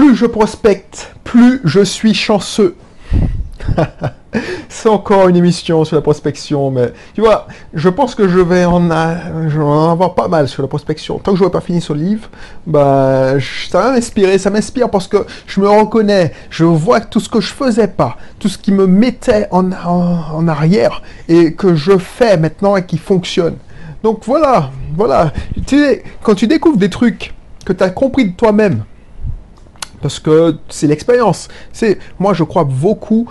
plus je prospecte, plus je suis chanceux. C'est encore une émission sur la prospection, mais tu vois, je pense que je vais en, avoir pas mal sur la prospection. Tant que je n'aurai pas fini ce livre, bah, ça va m'inspirer, ça m'inspire parce que je me reconnais, je vois tout ce que je faisais pas, tout ce qui me mettait en, arrière et que je fais maintenant et qui fonctionne. Donc voilà, voilà. Tu sais, quand tu découvres des trucs que tu as compris de toi-même, parce que c'est l'expérience. Moi je crois beaucoup.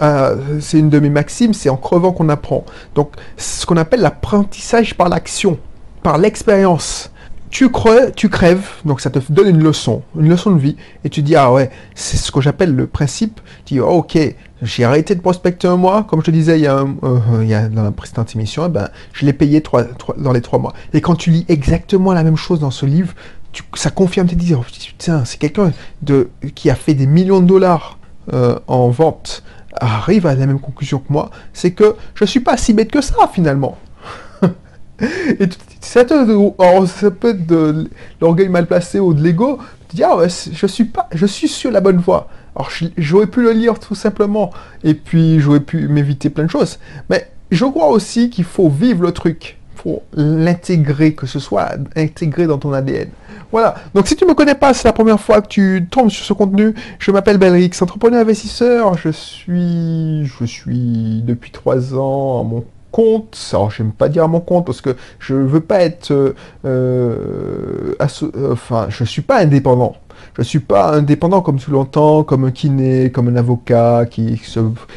Euh, c'est une de mes maximes. C'est en crevant qu'on apprend. Donc ce qu'on appelle l'apprentissage par l'action, par l'expérience. Tu crèves, tu crèves, donc ça te donne une leçon, une leçon de vie, et tu dis ah ouais, c'est ce que j'appelle le principe. Tu dis oh, ok, j'ai arrêté de prospecter un mois, comme je te disais il y a, euh, dans la précédente émission, eh ben, je l'ai payé dans les trois mois. Et quand tu lis exactement la même chose dans ce livre, ça confirme tes dires. Putain, c'est quelqu'un de, qui a fait des millions de dollars euh, en vente, arrive à la même conclusion que moi, c'est que je suis pas si bête que ça finalement. Et ça, ça peut être de l'orgueil mal placé ou de l'ego. Tu ah je suis pas, je suis sur la bonne voie. Alors j'aurais pu le lire tout simplement, et puis j'aurais pu m'éviter plein de choses. Mais je crois aussi qu'il faut vivre le truc, l'intégrer, que ce soit intégré dans ton ADN. Voilà. Donc si tu me connais pas, c'est la première fois que tu tombes sur ce contenu. Je m'appelle Belrix, entrepreneur investisseur. Je suis, je suis depuis trois ans à mon compte. Alors j'aime pas dire à mon compte parce que je veux pas être, euh, euh, enfin, je suis pas indépendant. Je suis pas indépendant comme tu l'entends, comme un kiné, comme un avocat qui,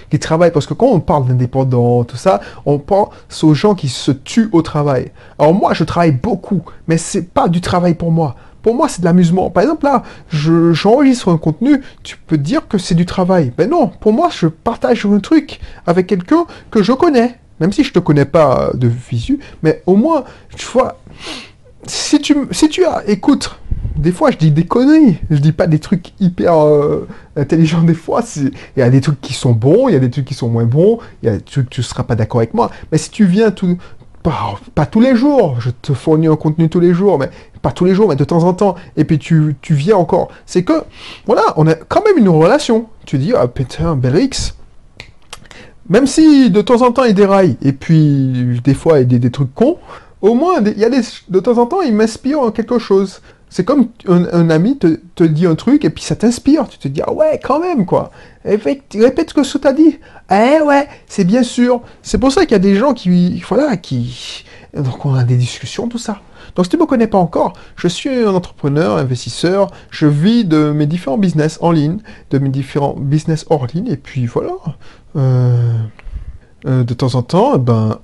qui travaille. Parce que quand on parle d'indépendant, tout ça, on pense aux gens qui se tuent au travail. Alors moi, je travaille beaucoup, mais c'est pas du travail pour moi. Pour moi, c'est de l'amusement. Par exemple, là, j'enregistre un contenu, tu peux dire que c'est du travail. Mais non, pour moi, je partage un truc avec quelqu'un que je connais. Même si je te connais pas de visu, mais au moins, tu vois, si tu, si tu as, écoute, des fois je dis des conneries, je dis pas des trucs hyper euh, intelligents des fois, il y a des trucs qui sont bons, il y a des trucs qui sont moins bons, il y a des trucs tu seras pas d'accord avec moi, mais si tu viens tout, pas, tous les jours, je te fournis un contenu tous les jours, mais pas tous les jours, mais de temps en temps, et puis tu, tu viens encore, c'est que, voilà, on a quand même une relation, tu dis, ah putain, Belrix, même si de temps en temps il déraille, et puis des fois il dit des trucs cons, au moins, il y a des, de temps en temps, il m'inspire quelque chose. C'est comme un, ami te, dit un truc et puis ça t'inspire. Tu te dis, ah ouais, quand même, quoi. répète ce que ça t'a dit. Eh ouais, c'est bien sûr. C'est pour ça qu'il y a des gens qui, voilà, qui... Donc on a des discussions, tout ça. Donc si tu ne me connais pas encore, je suis un entrepreneur, investisseur, je vis de mes différents business en ligne, de mes différents business hors ligne, et puis voilà. Euh, euh, de temps en temps, ben,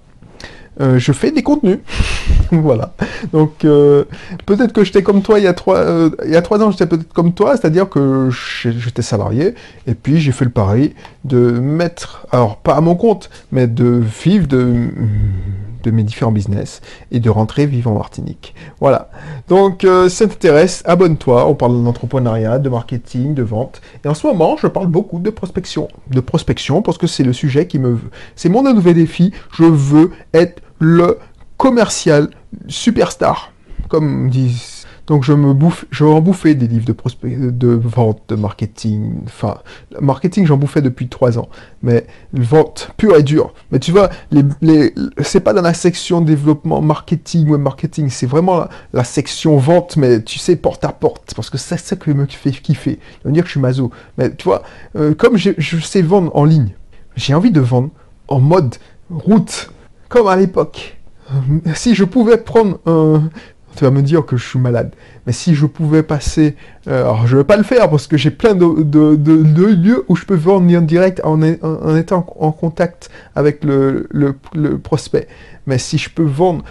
euh, je fais des contenus. voilà. Donc peut-être que j'étais comme toi il y a trois, il y a trois ans, j'étais peut-être comme toi, c'est-à-dire que j'étais salarié et puis j'ai fait le pari de mettre, alors pas à mon compte, mais de vivre de de mes différents business et de rentrer vivre en Martinique. Voilà. Donc, euh, si ça t'intéresse, abonne-toi. On parle d'entrepreneuriat, de marketing, de vente. Et en ce moment, je parle beaucoup de prospection. De prospection parce que c'est le sujet qui me... C'est mon nouveau défi. Je veux être le commercial superstar. Comme disent donc je me bouffe, je en bouffais des livres de, de vente, de marketing. Enfin, marketing, j'en bouffais depuis trois ans. Mais vente pure et dure. Mais tu vois, les, c'est pas dans la section développement marketing ou marketing, c'est vraiment la, section vente, mais tu sais, porte à porte. Parce que c'est ça qui me fait kiffer. Veut dire que je suis mazo. Mais tu vois, euh, comme je sais vendre en ligne, j'ai envie de vendre en mode route, comme à l'époque. Si je pouvais prendre un, tu vas me dire que je suis malade. Mais si je pouvais passer... Euh, alors, je ne vais pas le faire parce que j'ai plein de, de, lieux où je peux vendre en direct en, en, étant en contact avec le, le, prospect. Mais si je peux vendre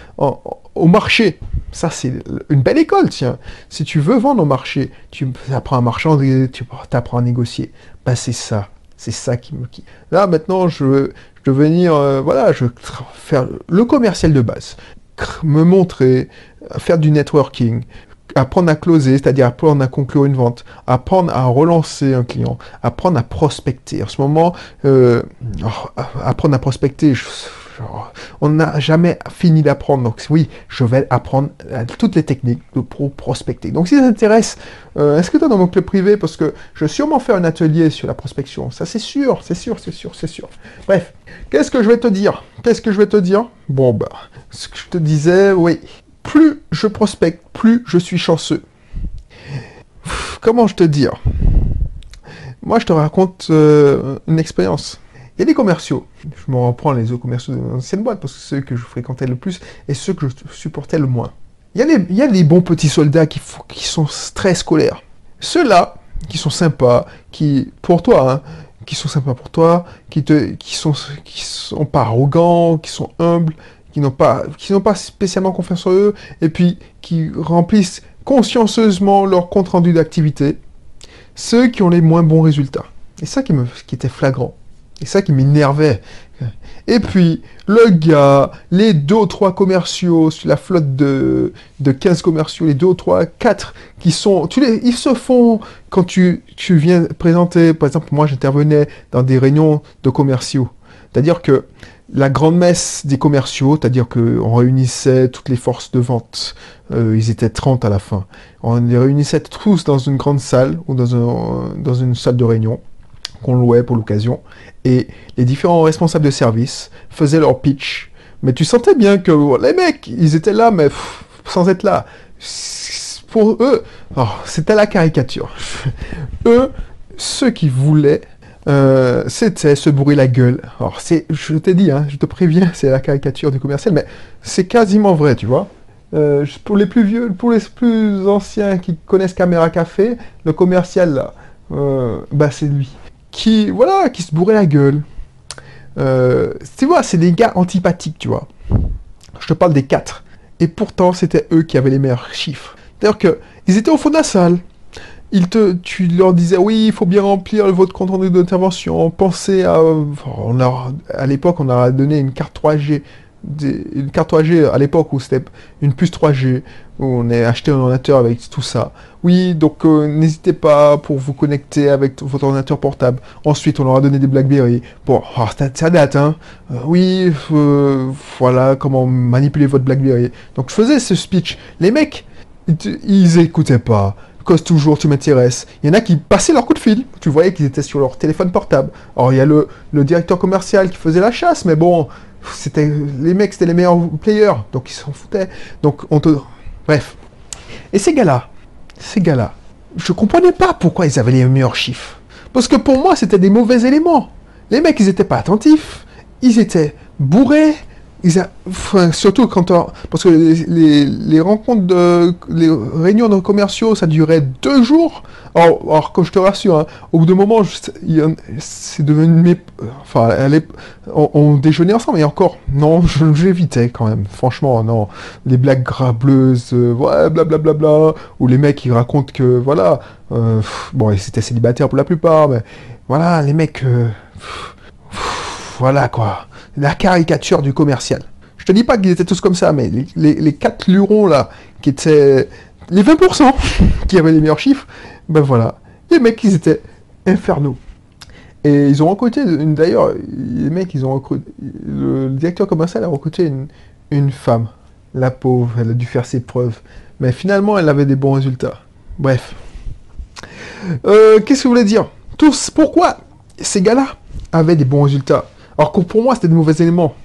au marché, ça c'est une belle école, tiens. Si tu veux vendre au marché, tu apprends à marchander, tu apprends à négocier. Ben, c'est ça. C'est ça qui me... Là, maintenant, je veux, je venir... Euh, voilà, je veux faire le commercial de base me montrer, faire du networking, apprendre à closer, c'est-à-dire apprendre à conclure une vente, apprendre à relancer un client, apprendre à prospecter. En ce moment, euh, oh, apprendre à prospecter, on n'a jamais fini d'apprendre. Donc oui, je vais apprendre euh, toutes les techniques pour prospecter. Donc si ça t'intéresse, euh, inscris-toi dans mon club privé? Parce que je vais sûrement faire un atelier sur la prospection. Ça c'est sûr, c'est sûr, c'est sûr, c'est sûr. Bref, qu'est-ce que je vais te dire? Qu'est-ce que je vais te dire? Bon bah, ce que je te disais, oui, plus je prospecte, plus je suis chanceux. Comment je te dire? Moi, je te raconte euh, une expérience. Il y a des commerciaux. Je me reprends les autres commerciaux de l'ancienne boîte parce que ceux que je fréquentais le plus et ceux que je supportais le moins. Il y a des, il y a des bons petits soldats qui, qui sont très scolaires. Ceux-là, qui sont sympas, qui, pour toi, hein, qui sont sympas pour toi, qui te, qui sont, qui sont pas arrogants, qui sont humbles, qui n'ont pas, pas spécialement confiance en eux, et puis qui remplissent consciencieusement leur compte rendu d'activité, ceux qui ont les moins bons résultats. Et ça qui me, qui était flagrant. Et ça qui m'énervait. Et puis, le gars, les deux ou trois commerciaux sur la flotte de, de 15 commerciaux, les deux ou trois, quatre qui sont... Tu les, ils se font, quand tu, tu viens présenter, par exemple, moi j'intervenais dans des réunions de commerciaux. C'est-à-dire que la grande messe des commerciaux, c'est-à-dire qu'on réunissait toutes les forces de vente, euh, ils étaient 30 à la fin, on les réunissait tous dans une grande salle ou dans, un, dans une salle de réunion qu'on louait pour l'occasion, et les différents responsables de service faisaient leur pitch, mais tu sentais bien que les mecs, ils étaient là, mais sans être là. Pour eux, oh, c'était la caricature. eux, ceux qui voulaient euh, c'était se bourrer la gueule. Alors, je t'ai dit, hein, je te préviens, c'est la caricature du commercial, mais c'est quasiment vrai, tu vois. Euh, pour les plus vieux, pour les plus anciens qui connaissent Caméra Café, le commercial là, euh, bah c'est lui. Qui, voilà, qui se bourrait la gueule. tu vois, c'est des gars antipathiques, tu vois. Je te parle des quatre. Et pourtant, c'était eux qui avaient les meilleurs chiffres. D'ailleurs que, ils étaient au fond de la salle te, tu leur disais oui, il faut bien remplir votre compte rendu d'intervention. Pensez à, on a, à l'époque, on a donné une carte 3G, une carte 3G à l'époque où c'était une puce 3G, où on a acheté un ordinateur avec tout ça. Oui, donc euh, n'hésitez pas pour vous connecter avec votre ordinateur portable. Ensuite, on leur a donné des BlackBerry. Bon, oh, ça date, hein. Euh, oui, euh, voilà comment manipuler votre BlackBerry. Donc je faisais ce speech. Les mecs, ils, ils écoutaient pas cause toujours, tu m'intéresses. Il y en a qui passaient leur coup de fil. Tu voyais qu'ils étaient sur leur téléphone portable. Alors, il y a le, le directeur commercial qui faisait la chasse, mais bon, c'était les mecs, c'était les meilleurs players, donc ils s'en foutaient. Donc, on te... Bref. Et ces gars-là, ces gars-là, je comprenais pas pourquoi ils avaient les meilleurs chiffres. Parce que pour moi, c'était des mauvais éléments. Les mecs, ils étaient pas attentifs. Ils étaient bourrés surtout quand parce que les, rencontres de les réunions de commerciaux ça durait deux jours. Alors, alors comme je te rassure hein, au bout d'un moment c'est devenu enfin on, déjeunait ensemble. Et encore non j'évitais quand même. Franchement non. Les blagues grableuses euh, ouais blablabla bla, ou les mecs qui racontent que voilà euh, bon ils étaient célibataires pour la plupart mais voilà les mecs euh, voilà quoi la caricature du commercial. Je te dis pas qu'ils étaient tous comme ça, mais les, quatre lurons là, qui étaient les 20% qui avaient les meilleurs chiffres, ben voilà, les mecs ils étaient infernaux. Et ils ont recruté, d'ailleurs, les mecs, ils ont recruté, le directeur commercial a recruté une, femme. La pauvre, elle a dû faire ses preuves. Mais finalement, elle avait des bons résultats. Bref. Euh, qu'est-ce que vous voulez dire? Tous, pourquoi ces gars-là avaient des bons résultats? Alors que pour moi, c'était de mauvais éléments.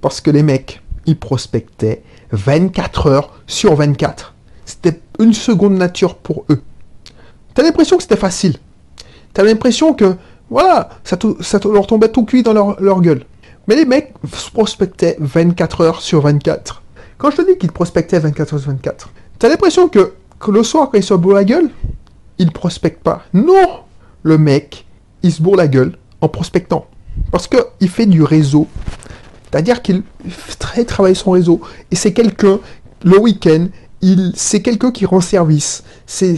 Parce que les mecs, ils prospectaient 24 heures sur 24. C'était une seconde nature pour eux. T'as l'impression que c'était facile. T'as l'impression que, voilà, ça, leur tombait tout cuit dans leur, gueule. Mais les mecs prospectaient 24 heures sur 24. Quand je te dis qu'ils prospectaient 24 heures sur 24, t'as l'impression que, que le soir, quand ils se bourrent la gueule, ils prospectent pas. Non Le mec, il se bourre la gueule en prospectant. Parce qu'il fait du réseau. C'est-à-dire qu'il travaille son réseau. Et c'est quelqu'un, le week-end, c'est quelqu'un qui rend service. C'est,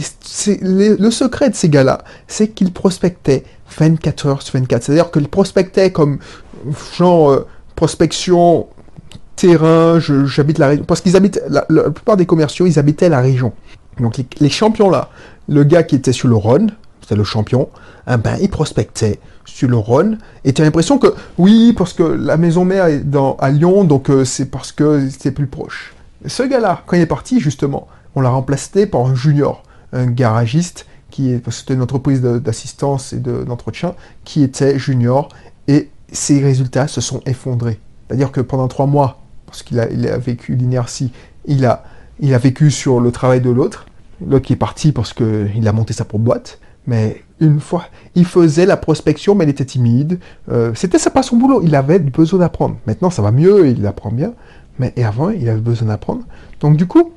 le secret de ces gars-là, c'est qu'ils prospectaient 24 heures sur 24. C'est-à-dire qu'ils prospectaient comme genre euh, prospection terrain, j'habite la région. Parce qu'ils habitent, la, plupart des commerciaux, ils habitaient la région. Donc les, champions là, le gars qui était sur le Rhône, c'était le champion, eh ben, il prospectait sur le Rhône, et tu as l'impression que, oui, parce que la maison mère est à Lyon, donc euh, c'est parce que c'est plus proche. Ce gars-là, quand il est parti, justement, on l'a remplacé par un junior, un garagiste, qui est, c'était une entreprise d'assistance et d'entretien, qui était junior, et ses résultats se sont effondrés. C'est-à-dire que pendant trois mois, parce qu'il a, il a vécu l'inertie, il a, il a vécu sur le travail de l'autre, l'autre qui est parti parce qu'il a monté sa propre boîte, mais une fois, il faisait la prospection, mais il était timide. Euh, c'était ça pas son boulot. Il avait besoin d'apprendre. Maintenant, ça va mieux, il apprend bien. Mais avant, il avait besoin d'apprendre. Donc, du coup,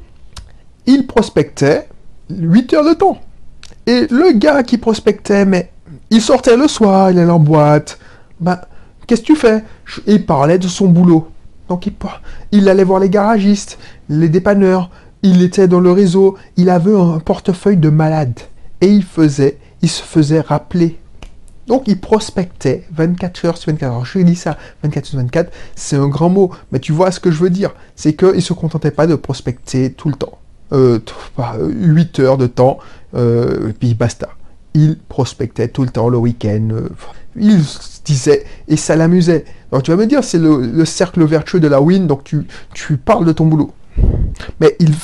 il prospectait 8 heures de temps. Et le gars qui prospectait, mais il sortait le soir, il allait en boîte. Ben, qu'est-ce que tu fais? Il parlait de son boulot. Donc, il, il allait voir les garagistes, les dépanneurs. Il était dans le réseau. Il avait un portefeuille de malade. Et il faisait il se faisait rappeler. Donc il prospectait 24 heures sur 24 heures. Je dis ça, 24 sur 24, c'est un grand mot, mais tu vois ce que je veux dire. C'est qu'il ne se contentait pas de prospecter tout le temps. Euh, 8 heures de temps, euh, puis basta. Il prospectait tout le temps, le week-end. Euh, il disait, et ça l'amusait. Alors tu vas me dire, c'est le, cercle vertueux de la win, donc tu, tu parles de ton boulot. Mais il,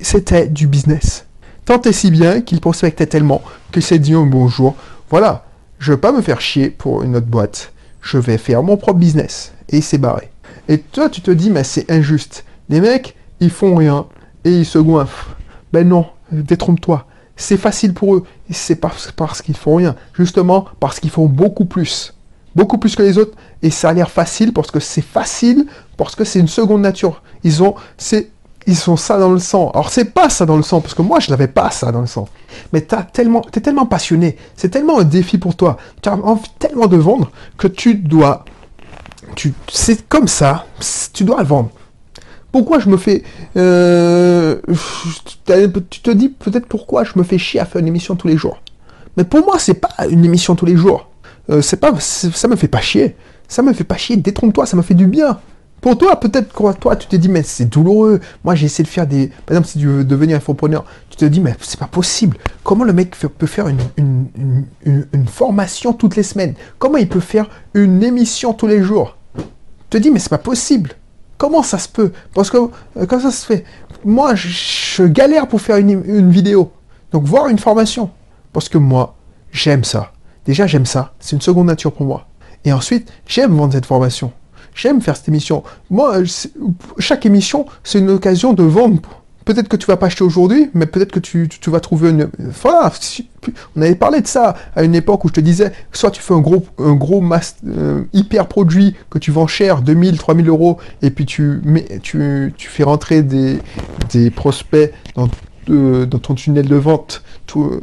c'était du business. Tant et si bien qu'il prospectait tellement qu'il s'est dit un bonjour, voilà, je veux pas me faire chier pour une autre boîte, je vais faire mon propre business. Et il s'est barré. Et toi, tu te dis, mais c'est injuste. Les mecs, ils font rien et ils se goinfrent. Ben non, détrompe-toi. C'est facile pour eux. C'est parce, parce qu'ils font rien. Justement, parce qu'ils font beaucoup plus. Beaucoup plus que les autres. Et ça a l'air facile parce que c'est facile, parce que c'est une seconde nature. Ils ont, c'est ils ont ça dans le sang. Alors c'est pas ça dans le sang, parce que moi je n'avais pas ça dans le sang. Mais tu tellement, es tellement passionné, c'est tellement un défi pour toi, tu as envie tellement de vendre que tu dois, tu, c'est comme ça, tu dois le vendre. Pourquoi je me fais, euh, tu te dis peut-être pourquoi je me fais chier à faire une émission tous les jours. Mais pour moi c'est pas une émission tous les jours. Euh, c'est pas, ça me fait pas chier. Ça me fait pas chier. Détrompe-toi, ça me fait du bien. Pour toi, peut-être toi, tu te dis, mais c'est douloureux. Moi, j'ai essayé de faire des. Par exemple, si tu veux devenir infopreneur, tu te dis, mais c'est pas possible. Comment le mec peut faire une, formation toutes les semaines? Comment il peut faire une émission tous les jours? Tu te dis, mais c'est pas possible. Comment ça se peut? Parce que, euh, comment ça se fait? Moi, je, galère pour faire une vidéo. Donc, voir une formation. Parce que moi, j'aime ça. Déjà, j'aime ça. C'est une seconde nature pour moi. Et ensuite, j'aime vendre cette formation. J'aime faire cette émission. Moi, chaque émission, c'est une occasion de vendre. Peut-être que tu vas pas acheter aujourd'hui, mais peut-être que tu, vas trouver une. Voilà, on avait parlé de ça à une époque où je te disais, soit tu fais un gros, un gros euh, hyper produit que tu vends cher, 2000, 3000 euros, et puis tu, mets, tu, fais rentrer des, des prospects dans, euh, dans ton tunnel de vente euh,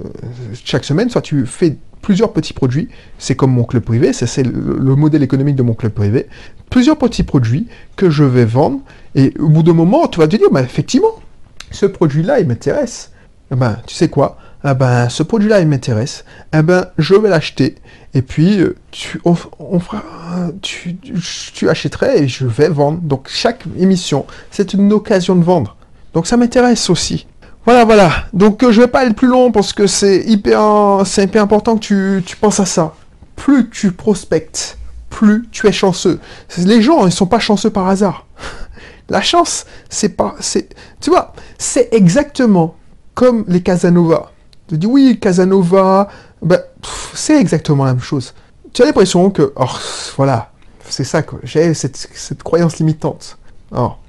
chaque semaine, soit tu fais plusieurs petits produits. C'est comme mon club privé, c'est le, modèle économique de mon club privé. Plusieurs petits produits que je vais vendre. Et au bout d'un moment, tu vas te dire, bah, effectivement, ce produit-là, il m'intéresse. Eh ben, tu sais quoi? Eh ben, ce produit-là, il m'intéresse. Eh ben, je vais l'acheter. Et puis, euh, tu, on, fera, tu, tu achèterais et je vais vendre. Donc, chaque émission, c'est une occasion de vendre. Donc, ça m'intéresse aussi. Voilà, voilà. Donc euh, je vais pas aller plus long parce que c'est hyper, c'est hyper important que tu, penses à ça. Plus tu prospectes, plus tu es chanceux. Les gens, ils sont pas chanceux par hasard. La chance, c'est pas, c'est, tu vois, c'est exactement comme les Casanova. Tu dis oui, Casanova, ben, c'est exactement la même chose. Tu as l'impression que, oh, voilà, c'est ça que j'ai cette, cette croyance limitante. Alors,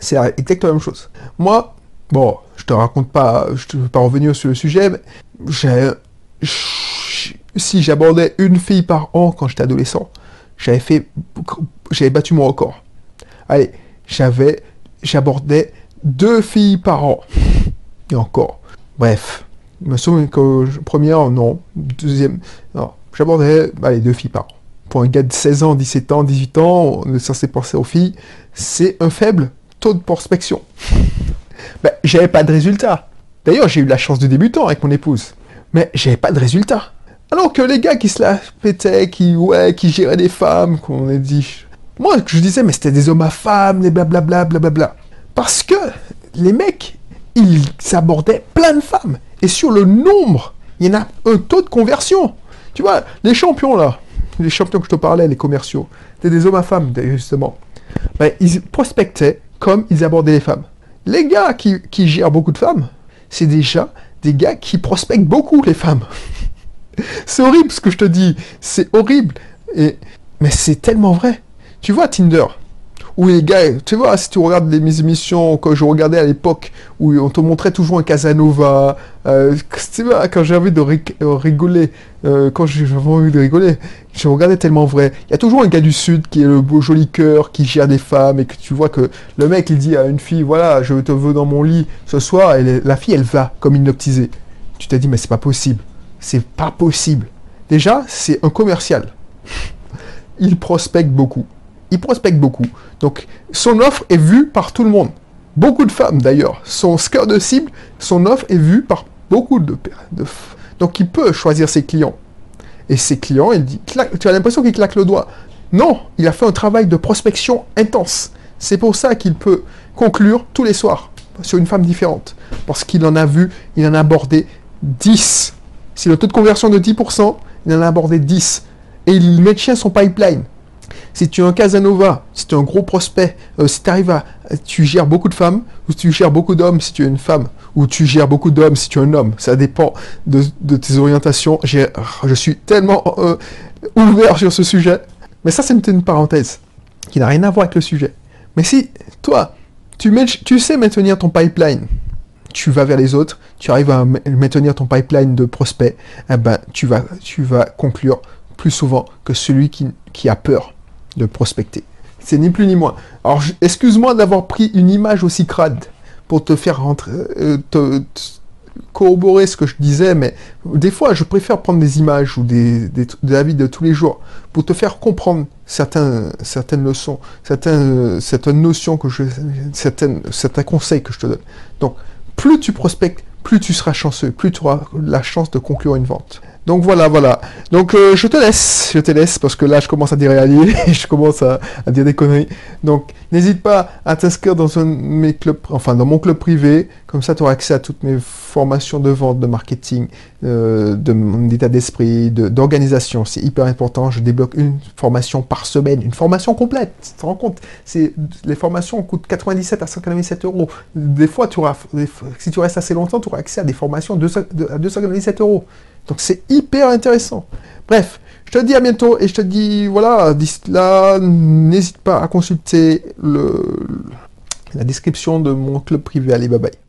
c'est exactement la même chose. Moi, Bon, je te raconte pas, je ne veux pas revenir sur le sujet, mais si j'abordais une fille par an quand j'étais adolescent, j'avais fait, j'avais battu mon record. Allez, j'avais, j'abordais deux filles par an. Et encore. Bref. Je me souviens que première, non. Deuxième, non. J'abordais, deux filles par an. Pour un gars de 16 ans, 17 ans, 18 ans, on est censé penser aux filles, c'est un faible taux de prospection ben, j'avais pas de résultat. D'ailleurs, j'ai eu la chance de débutant avec mon épouse. Mais j'avais pas de résultat. Alors que les gars qui se la pétaient, qui, ouais, qui géraient des femmes, qu'on a dit. Moi, je disais, mais c'était des hommes à femmes, les blablabla, blablabla. Parce que les mecs, ils abordaient plein de femmes. Et sur le nombre il y en a un taux de conversion. Tu vois, les champions là, les champions que je te parlais, les commerciaux, c'était des hommes à femmes, justement. Ils prospectaient comme ils abordaient les femmes. Les gars qui, gèrent beaucoup de femmes, c'est déjà des gars qui prospectent beaucoup les femmes. c'est horrible ce que je te dis, c'est horrible. Et, mais c'est tellement vrai. Tu vois Tinder, où les gars, tu vois, si tu regardes les, émissions que je regardais à l'époque, où on te montrait toujours un Casanova, euh, tu vois, quand j'ai envie de euh, rigoler, euh, quand j'ai envie de rigoler, je regardais tellement vrai. Il y a toujours un gars du Sud qui est le beau joli cœur, qui gère des femmes, et que tu vois que le mec, il dit à une fille, voilà, je te veux dans mon lit ce soir, et la fille, elle va, comme hypnotisée. Tu t'es dit, mais c'est pas possible. C'est pas possible. Déjà, c'est un commercial. Il prospecte beaucoup il prospecte beaucoup. Donc, son offre est vue par tout le monde. Beaucoup de femmes, d'ailleurs. Son score de cible, son offre est vue par beaucoup de, de Donc, il peut choisir ses clients. Et ses clients, il dit, tu as l'impression qu'il claque le doigt. Non, il a fait un travail de prospection intense. C'est pour ça qu'il peut conclure tous les soirs sur une femme différente. Parce qu'il en a vu, il en a abordé 10. Si le taux de conversion de 10%, il en a abordé 10. Et il maintient son pipeline si tu es un Casanova, si tu es un gros prospect, euh, si tu. Tu gères beaucoup de femmes, ou tu gères beaucoup d'hommes si tu es une femme, ou tu gères beaucoup d'hommes si tu es un homme. Ça dépend de, tes orientations. Je suis tellement euh, ouvert sur ce sujet. Mais ça, c'est une, parenthèse qui n'a rien à voir avec le sujet. Mais si toi, tu, sais maintenir ton pipeline, tu vas vers les autres, tu arrives à maintenir ton pipeline de prospects, eh ben, tu, vas, conclure plus souvent que celui qui a peur de prospecter. C'est ni plus ni moins. Alors, excuse-moi d'avoir pris une image aussi crade pour te faire rentrer, euh, te, corroborer ce que je disais, mais des fois, je préfère prendre des images ou des, des, vie de tous les jours pour te faire comprendre certains, certaines leçons, certaines, certaines notions que je, certaines, certains conseils que je te donne. Donc, plus tu prospectes, plus tu seras chanceux, plus tu auras la chance de conclure une vente. Donc voilà, voilà. Donc euh, je te laisse, je te laisse parce que là je commence à dire et je commence à, dire des conneries. Donc n'hésite pas à t'inscrire dans un mes clubs, enfin dans mon club privé, comme ça tu auras accès à toutes mes formations de vente, de marketing, euh, de d'esprit, d'organisation. C'est hyper important. Je débloque une formation par semaine, une formation complète. Tu te rends compte? Les formations coûtent 97 à 197 euros. Des fois, tu auras, si tu restes assez longtemps, tu auras accès à des formations à 297 euros. Donc c'est hyper intéressant. Bref, je te dis à bientôt et je te dis, voilà, d'ici là, n'hésite pas à consulter la description de mon club privé. Allez, bye bye.